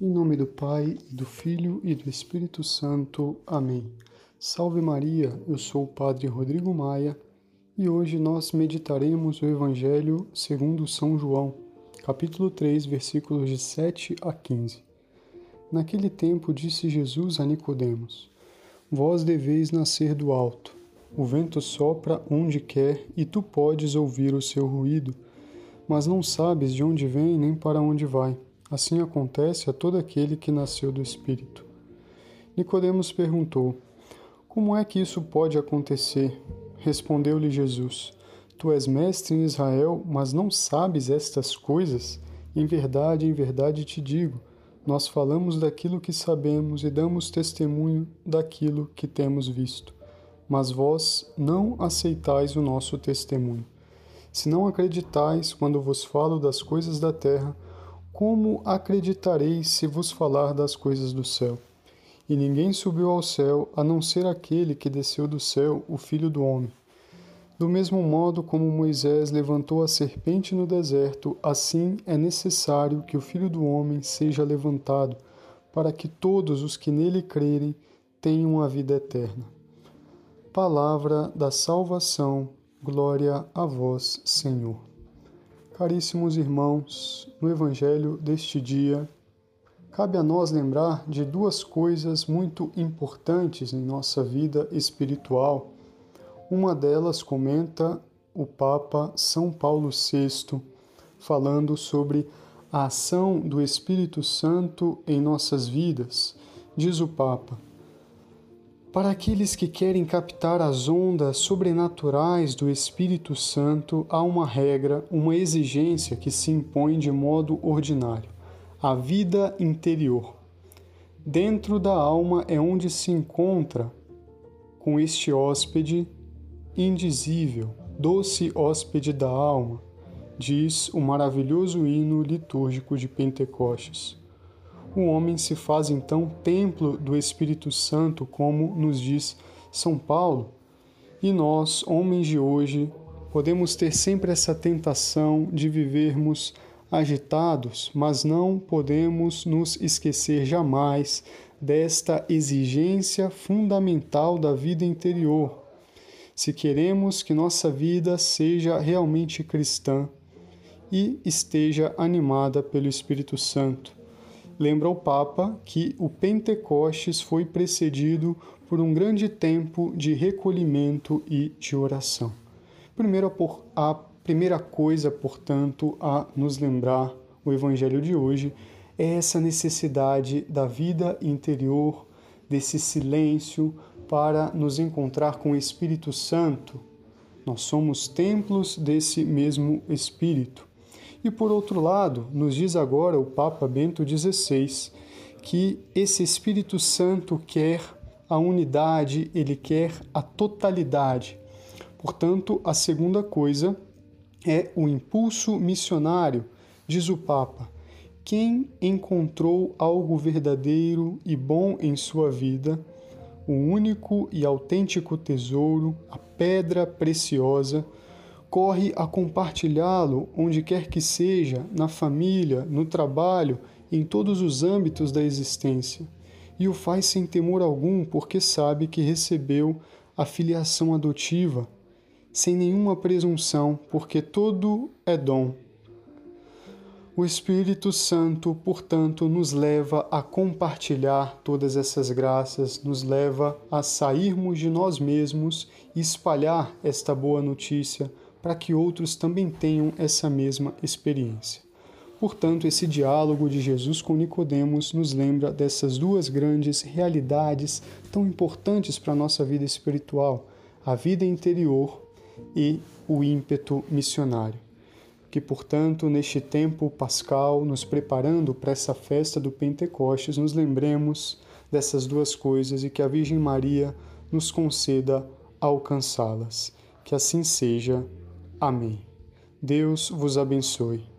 Em nome do Pai, do Filho e do Espírito Santo. Amém. Salve Maria, eu sou o Padre Rodrigo Maia e hoje nós meditaremos o Evangelho segundo São João, capítulo 3, versículos de 7 a 15. Naquele tempo disse Jesus a Nicodemos: Vós deveis nascer do alto. O vento sopra onde quer e tu podes ouvir o seu ruído, mas não sabes de onde vem nem para onde vai. Assim acontece a todo aquele que nasceu do Espírito. Nicodemos perguntou: Como é que isso pode acontecer? Respondeu-lhe Jesus: Tu és mestre em Israel, mas não sabes estas coisas? Em verdade, em verdade te digo: nós falamos daquilo que sabemos e damos testemunho daquilo que temos visto. Mas vós não aceitais o nosso testemunho. Se não acreditais quando vos falo das coisas da terra, como acreditareis se vos falar das coisas do céu? E ninguém subiu ao céu a não ser aquele que desceu do céu, o Filho do Homem. Do mesmo modo como Moisés levantou a serpente no deserto, assim é necessário que o Filho do Homem seja levantado, para que todos os que nele crerem tenham a vida eterna. Palavra da salvação, glória a vós, Senhor. Caríssimos irmãos, no Evangelho deste dia, cabe a nós lembrar de duas coisas muito importantes em nossa vida espiritual. Uma delas comenta o Papa São Paulo VI, falando sobre a ação do Espírito Santo em nossas vidas. Diz o Papa: para aqueles que querem captar as ondas sobrenaturais do Espírito Santo, há uma regra, uma exigência que se impõe de modo ordinário: a vida interior. Dentro da alma é onde se encontra com este hóspede indizível, doce hóspede da alma, diz o maravilhoso hino litúrgico de Pentecostes o homem se faz então templo do Espírito Santo, como nos diz São Paulo. E nós, homens de hoje, podemos ter sempre essa tentação de vivermos agitados, mas não podemos nos esquecer jamais desta exigência fundamental da vida interior. Se queremos que nossa vida seja realmente cristã e esteja animada pelo Espírito Santo, lembra o Papa que o Pentecostes foi precedido por um grande tempo de recolhimento e de oração. Primeiro, a primeira coisa, portanto, a nos lembrar o Evangelho de hoje é essa necessidade da vida interior, desse silêncio para nos encontrar com o Espírito Santo. Nós somos templos desse mesmo Espírito. E por outro lado, nos diz agora o Papa Bento XVI que esse Espírito Santo quer a unidade, ele quer a totalidade. Portanto, a segunda coisa é o impulso missionário, diz o Papa. Quem encontrou algo verdadeiro e bom em sua vida, o único e autêntico tesouro, a pedra preciosa, corre a compartilhá-lo onde quer que seja, na família, no trabalho, em todos os âmbitos da existência, e o faz sem temor algum, porque sabe que recebeu a filiação adotiva, sem nenhuma presunção, porque todo é dom. O Espírito Santo, portanto, nos leva a compartilhar todas essas graças, nos leva a sairmos de nós mesmos e espalhar esta boa notícia para que outros também tenham essa mesma experiência. Portanto, esse diálogo de Jesus com Nicodemos nos lembra dessas duas grandes realidades tão importantes para a nossa vida espiritual, a vida interior e o ímpeto missionário. Que, portanto, neste tempo pascal, nos preparando para essa festa do Pentecostes, nos lembremos dessas duas coisas e que a Virgem Maria nos conceda alcançá-las. Que assim seja. Amém. Deus vos abençoe.